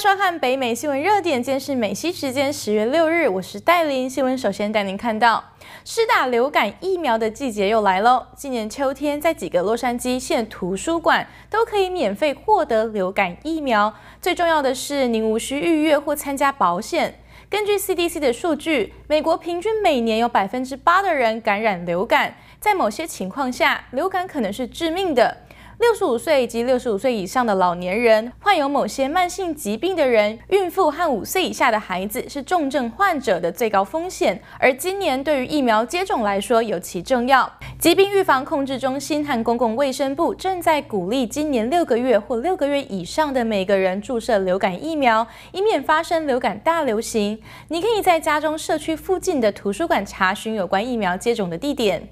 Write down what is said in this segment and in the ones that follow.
收看北美新闻热点，今天是美西时间十月六日，我是戴琳。新闻首先带您看到，施打流感疫苗的季节又来喽。今年秋天，在几个洛杉矶县图书馆都可以免费获得流感疫苗。最重要的是，您无需预约或参加保险。根据 CDC 的数据，美国平均每年有百分之八的人感染流感，在某些情况下，流感可能是致命的。六十五岁及六十五岁以上的老年人、患有某些慢性疾病的人、孕妇和五岁以下的孩子是重症患者的最高风险。而今年对于疫苗接种来说尤其重要。疾病预防控制中心和公共卫生部正在鼓励今年六个月或六个月以上的每个人注射流感疫苗，以免发生流感大流行。你可以在家中社区附近的图书馆查询有关疫苗接种的地点。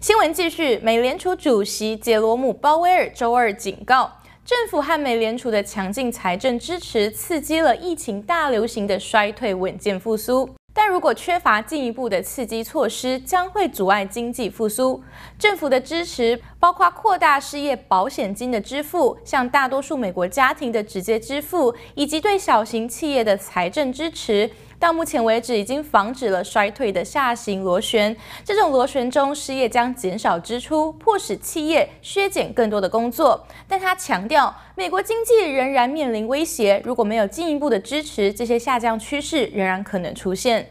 新闻继续，美联储主席杰罗姆·鲍威尔周二警告，政府和美联储的强劲财政支持刺激了疫情大流行的衰退稳健复苏，但如果缺乏进一步的刺激措施，将会阻碍经济复苏。政府的支持包括扩大失业保险金的支付，向大多数美国家庭的直接支付，以及对小型企业的财政支持。到目前为止，已经防止了衰退的下行螺旋。这种螺旋中，失业将减少支出，迫使企业削减更多的工作。但他强调，美国经济仍然面临威胁。如果没有进一步的支持，这些下降趋势仍然可能出现。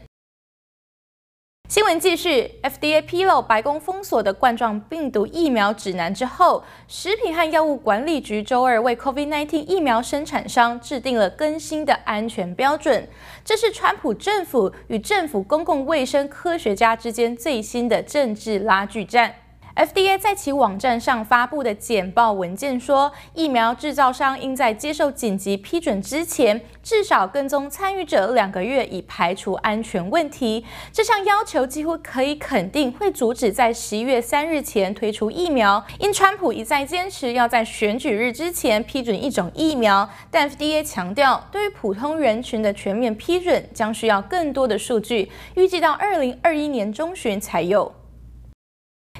新闻继续，FDA 披露白宫封锁的冠状病毒疫苗指南之后，食品和药物管理局周二为 COVID-19 疫苗生产商制定了更新的安全标准。这是川普政府与政府公共卫生科学家之间最新的政治拉锯战。FDA 在其网站上发布的简报文件说，疫苗制造商应在接受紧急批准之前，至少跟踪参与者两个月，以排除安全问题。这项要求几乎可以肯定会阻止在十一月三日前推出疫苗，因川普一再坚持要在选举日之前批准一种疫苗。但 FDA 强调，对于普通人群的全面批准将需要更多的数据，预计到二零二一年中旬才有。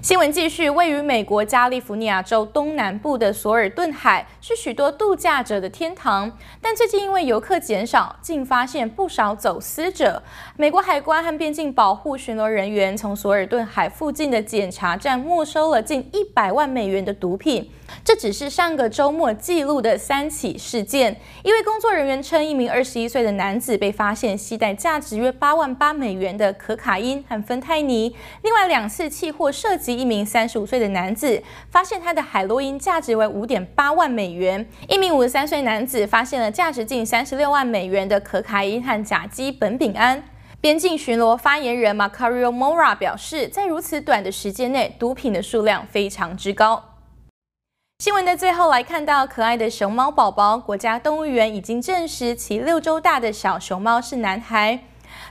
新闻继续，位于美国加利福尼亚州东南部的索尔顿海是许多度假者的天堂，但最近因为游客减少，竟发现不少走私者。美国海关和边境保护巡逻人员从索尔顿海附近的检查站没收了近一百万美元的毒品。这只是上个周末记录的三起事件。一位工作人员称，一名二十一岁的男子被发现携带价值约八万八美元的可卡因和芬太尼。另外两次契货涉及一名三十五岁的男子，发现他的海洛因价值为五点八万美元。一名五十三岁男子发现了价值近三十六万美元的可卡因和甲基苯丙胺。边境巡逻发言人 Macario Mora 表示，在如此短的时间内，毒品的数量非常之高。新闻的最后来看到可爱的熊猫宝宝，国家动物园已经证实其六周大的小熊猫是男孩。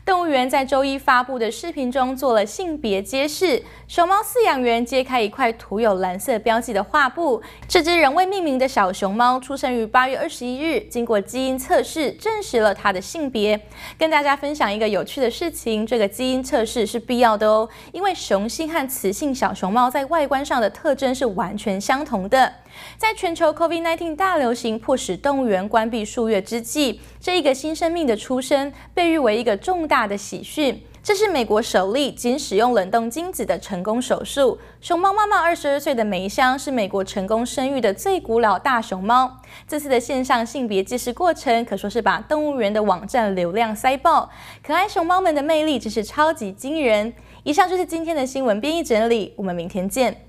动物园在周一发布的视频中做了性别揭示，熊猫饲养员揭开一块涂有蓝色标记的画布。这只仍未命名的小熊猫出生于八月二十一日，经过基因测试证实了它的性别。跟大家分享一个有趣的事情，这个基因测试是必要的哦，因为雄性和雌性小熊猫在外观上的特征是完全相同的。在全球 COVID-19 大流行迫使动物园关闭数月之际，这一个新生命的出生被誉为一个重大的喜讯。这是美国首例仅使用冷冻精子的成功手术。熊猫妈妈二十二岁的梅香是美国成功生育的最古老大熊猫。这次的线上性别揭示过程可说是把动物园的网站流量塞爆。可爱熊猫们的魅力真是超级惊人。以上就是今天的新闻编译整理，我们明天见。